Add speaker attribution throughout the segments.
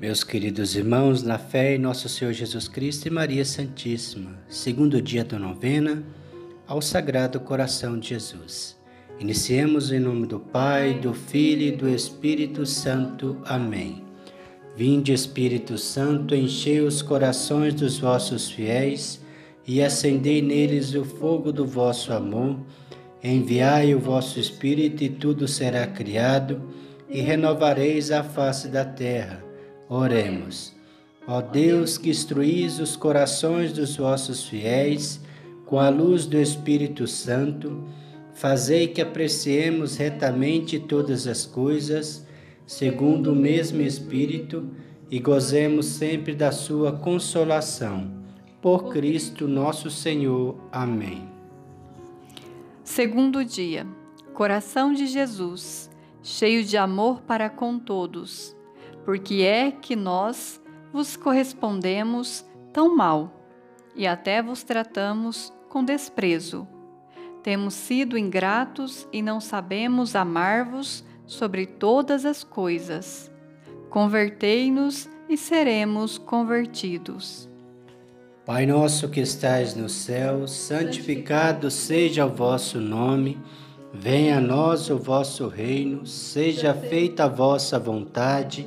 Speaker 1: Meus queridos irmãos, na fé em nosso Senhor Jesus Cristo e Maria Santíssima, segundo dia da novena ao Sagrado Coração de Jesus. Iniciemos em nome do Pai, do Filho e do Espírito Santo. Amém. Vinde, Espírito Santo, enchei os corações dos vossos fiéis e acendei neles o fogo do vosso amor. Enviai o vosso Espírito e tudo será criado e renovareis a face da terra. Oremos. Ó Deus, que instruís os corações dos vossos fiéis com a luz do Espírito Santo, fazei que apreciemos retamente todas as coisas, segundo o mesmo Espírito, e gozemos sempre da sua consolação. Por Cristo nosso Senhor. Amém.
Speaker 2: Segundo dia. Coração de Jesus, cheio de amor para com todos porque é que nós vos correspondemos tão mal e até vos tratamos com desprezo. Temos sido ingratos e não sabemos amar-vos sobre todas as coisas. Convertei-nos e seremos convertidos.
Speaker 1: Pai nosso que estais no céu, santificado seja o vosso nome. Venha a nós o vosso reino, seja feita a vossa vontade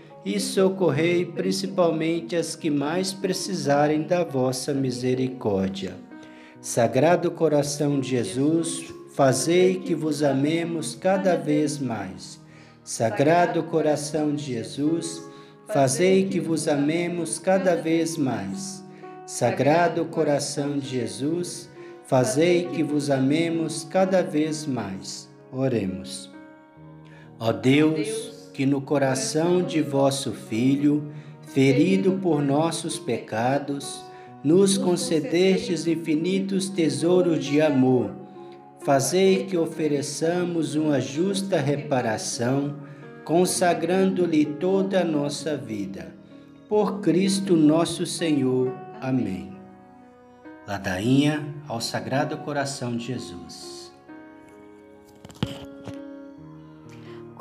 Speaker 1: e socorrei principalmente as que mais precisarem da vossa misericórdia. Sagrado coração de Jesus, fazei que vos amemos cada vez mais. Sagrado coração de Jesus, fazei que vos amemos cada vez mais. Sagrado coração de Jesus, fazei que vos amemos cada vez mais. Oremos. Ó Deus, que no coração de vosso Filho, ferido por nossos pecados, nos concedestes infinitos tesouros de amor. Fazei que ofereçamos uma justa reparação, consagrando-lhe toda a nossa vida. Por Cristo nosso Senhor. Amém. Ladainha ao Sagrado Coração de Jesus.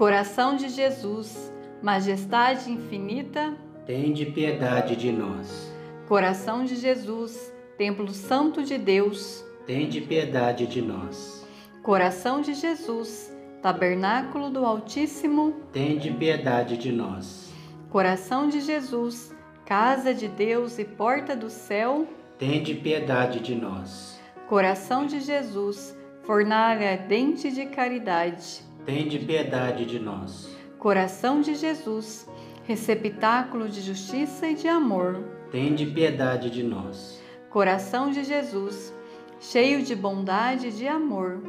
Speaker 2: Coração de Jesus, majestade infinita,
Speaker 1: tende piedade de nós.
Speaker 2: Coração de Jesus, templo santo de Deus,
Speaker 1: tende piedade de nós.
Speaker 2: Coração de Jesus, tabernáculo do Altíssimo,
Speaker 1: tende piedade de nós.
Speaker 2: Coração de Jesus, casa de Deus e porta do céu,
Speaker 1: tende piedade de nós.
Speaker 2: Coração de Jesus, fornalha ardente de caridade,
Speaker 1: Tende piedade de nós.
Speaker 2: Coração de Jesus, receptáculo de justiça e de amor.
Speaker 1: Tende piedade de nós.
Speaker 2: Coração de Jesus, cheio de bondade e de amor.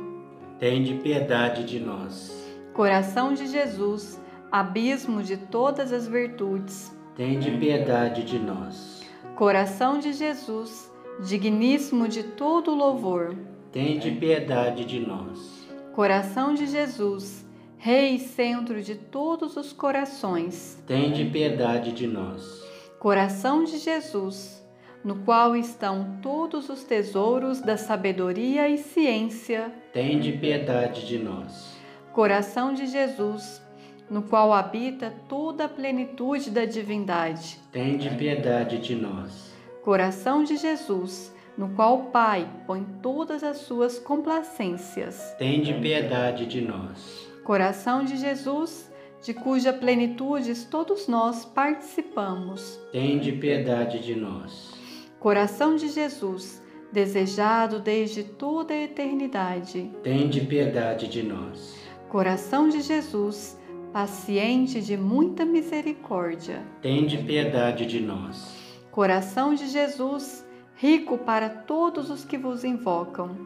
Speaker 1: Tende piedade de nós.
Speaker 2: Coração de Jesus, abismo de todas as virtudes.
Speaker 1: Tende piedade de nós.
Speaker 2: Coração de Jesus, digníssimo de todo louvor.
Speaker 1: Tende piedade de nós.
Speaker 2: Coração de Jesus, Rei e centro de todos os corações,
Speaker 1: tende piedade de nós.
Speaker 2: Coração de Jesus, no qual estão todos os tesouros da sabedoria e ciência,
Speaker 1: tende piedade de nós.
Speaker 2: Coração de Jesus, no qual habita toda a plenitude da divindade,
Speaker 1: tende piedade de nós.
Speaker 2: Coração de Jesus, no qual o Pai põe todas as suas complacências.
Speaker 1: Tende piedade de nós.
Speaker 2: Coração de Jesus, de cuja plenitude todos nós participamos.
Speaker 1: Tende piedade de nós.
Speaker 2: Coração de Jesus, desejado desde toda a eternidade.
Speaker 1: Tende piedade de nós.
Speaker 2: Coração de Jesus, paciente de muita misericórdia.
Speaker 1: Tende piedade de nós.
Speaker 2: Coração de Jesus, rico para todos os que vos invocam.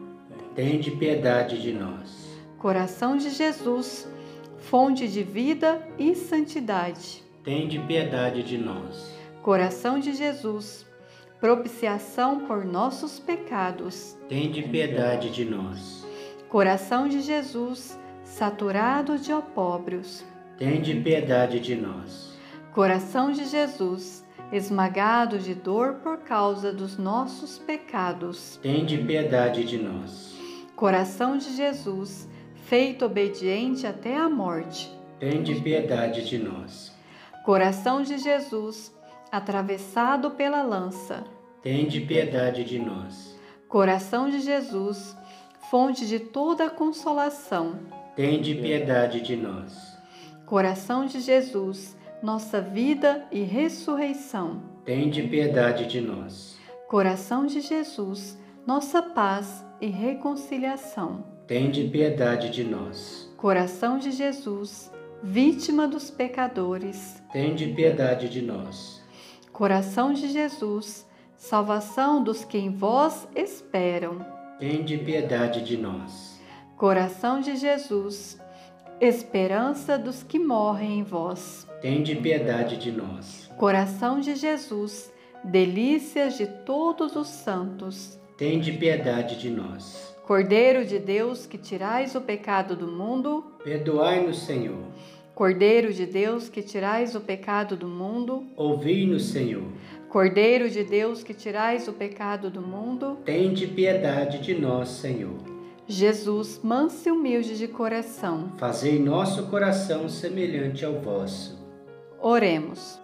Speaker 1: Tende piedade de nós.
Speaker 2: Coração de Jesus, fonte de vida e santidade.
Speaker 1: Tende piedade de nós.
Speaker 2: Coração de Jesus, propiciação por nossos pecados.
Speaker 1: Tende piedade de nós.
Speaker 2: Coração de Jesus, saturado de opróbrios.
Speaker 1: Tende piedade de nós.
Speaker 2: Coração de Jesus, esmagado de dor por causa dos nossos pecados.
Speaker 1: Tende piedade de nós.
Speaker 2: Coração de Jesus, feito obediente até a morte.
Speaker 1: Tende piedade de nós.
Speaker 2: Coração de Jesus, atravessado pela lança.
Speaker 1: Tende piedade de nós.
Speaker 2: Coração de Jesus, fonte de toda consolação.
Speaker 1: Tende piedade de nós.
Speaker 2: Coração de Jesus, nossa vida e ressurreição.
Speaker 1: Tende piedade de nós.
Speaker 2: Coração de Jesus, nossa paz e reconciliação.
Speaker 1: Tende piedade de nós.
Speaker 2: Coração de Jesus, vítima dos pecadores.
Speaker 1: Tende piedade de nós.
Speaker 2: Coração de Jesus, salvação dos que em vós esperam.
Speaker 1: Tende piedade de nós.
Speaker 2: Coração de Jesus, esperança dos que morrem em vós.
Speaker 1: Tende piedade de nós.
Speaker 2: Coração de Jesus, delícias de todos os santos.
Speaker 1: Tende piedade de nós.
Speaker 2: Cordeiro de Deus, que tirais o pecado do mundo,
Speaker 1: Perdoai-nos, Senhor.
Speaker 2: Cordeiro de Deus, que tirais o pecado do mundo,
Speaker 1: Ouvi-nos, Senhor.
Speaker 2: Cordeiro de Deus, que tirais o pecado do mundo,
Speaker 1: Tende piedade de nós, Senhor.
Speaker 2: Jesus, manso e humilde de coração.
Speaker 1: Fazei nosso coração semelhante ao vosso.
Speaker 2: Oremos.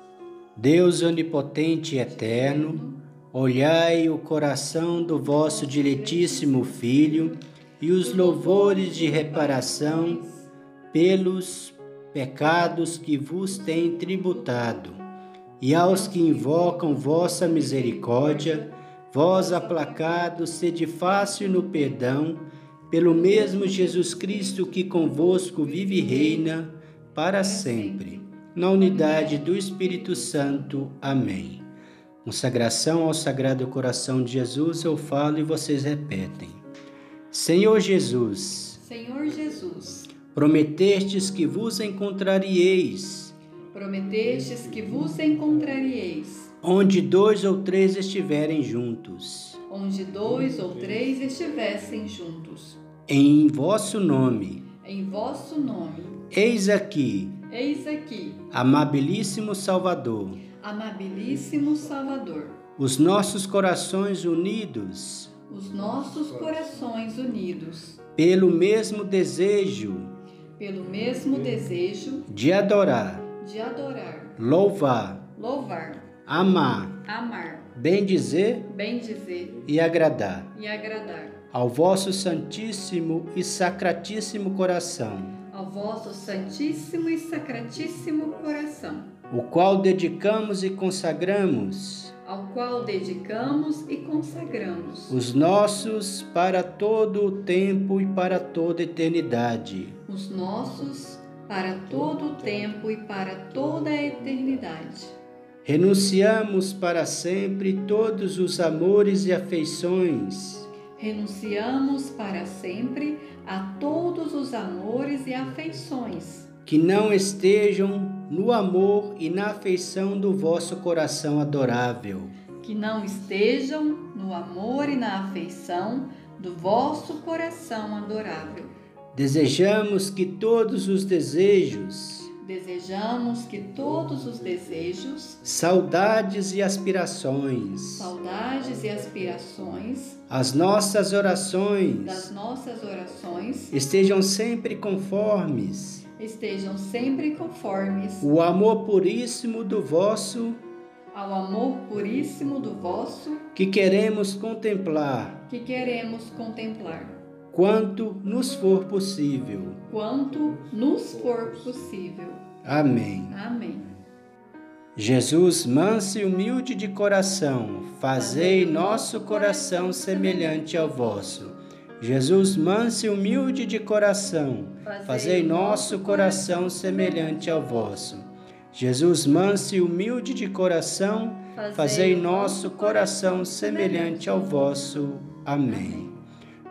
Speaker 1: Deus onipotente e eterno, olhai o coração do vosso diletíssimo Filho e os louvores de reparação pelos pecados que vos tem tributado, e aos que invocam vossa misericórdia, vós aplacados, sede fácil no perdão, pelo mesmo Jesus Cristo que convosco vive e reina para sempre. Na unidade do Espírito Santo. Amém. Consagração ao Sagrado Coração de Jesus, eu falo e vocês repetem. Senhor Jesus,
Speaker 2: Senhor Jesus,
Speaker 1: prometestes que vos encontraríeis,
Speaker 2: prometestes que vos encontraríeis,
Speaker 1: onde dois ou três estiverem juntos,
Speaker 2: onde dois ou três estivessem juntos.
Speaker 1: Em vosso nome.
Speaker 2: Em vosso nome,
Speaker 1: Eis aqui,
Speaker 2: eis aqui,
Speaker 1: amabilíssimo Salvador,
Speaker 2: amabilíssimo Salvador,
Speaker 1: os nossos corações unidos.
Speaker 2: Os nossos corações unidos,
Speaker 1: pelo mesmo desejo.
Speaker 2: Pelo mesmo desejo.
Speaker 1: De adorar,
Speaker 2: de adorar,
Speaker 1: louvar,
Speaker 2: louvar,
Speaker 1: amar,
Speaker 2: amar,
Speaker 1: bendizer.
Speaker 2: Bendizer.
Speaker 1: E agradar.
Speaker 2: E agradar
Speaker 1: ao vosso Santíssimo e Sacratíssimo Coração,
Speaker 2: ao vosso Santíssimo e Sacratíssimo Coração,
Speaker 1: o qual dedicamos e consagramos
Speaker 2: ao qual dedicamos e consagramos
Speaker 1: os nossos para todo o tempo e para toda a eternidade.
Speaker 2: os nossos para todo o tempo e para toda a eternidade.
Speaker 1: Renunciamos para sempre todos os amores e afeições
Speaker 2: Renunciamos para sempre a todos os amores e afeições
Speaker 1: que não estejam no amor e na afeição do vosso coração adorável.
Speaker 2: que não estejam no amor e na afeição do vosso coração adorável.
Speaker 1: Desejamos que todos os desejos,
Speaker 2: Desejamos que todos os desejos,
Speaker 1: saudades e aspirações,
Speaker 2: saudades e aspirações
Speaker 1: as nossas orações
Speaker 2: das nossas orações
Speaker 1: estejam sempre conformes.
Speaker 2: estejam sempre conformes
Speaker 1: o amor puríssimo do vosso
Speaker 2: ao amor puríssimo do vosso
Speaker 1: que queremos contemplar.
Speaker 2: que queremos contemplar,
Speaker 1: quanto nos for possível.
Speaker 2: quanto nos for possível.
Speaker 1: Amém.
Speaker 2: Amém.
Speaker 1: Jesus, manso e humilde de coração, fazei nosso coração semelhante ao vosso. Jesus, manso e humilde de coração, fazei nosso coração semelhante ao vosso. Jesus, manso e humilde de coração, fazei nosso coração semelhante ao vosso. Amém.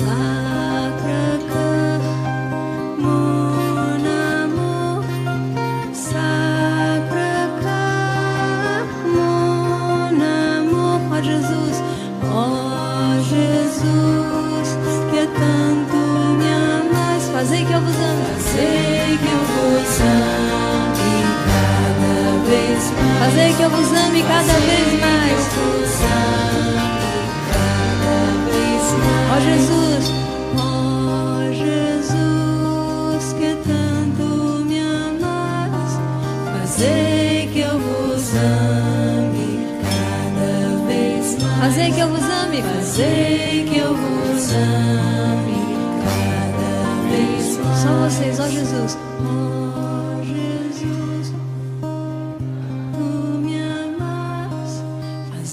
Speaker 3: time.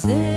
Speaker 3: say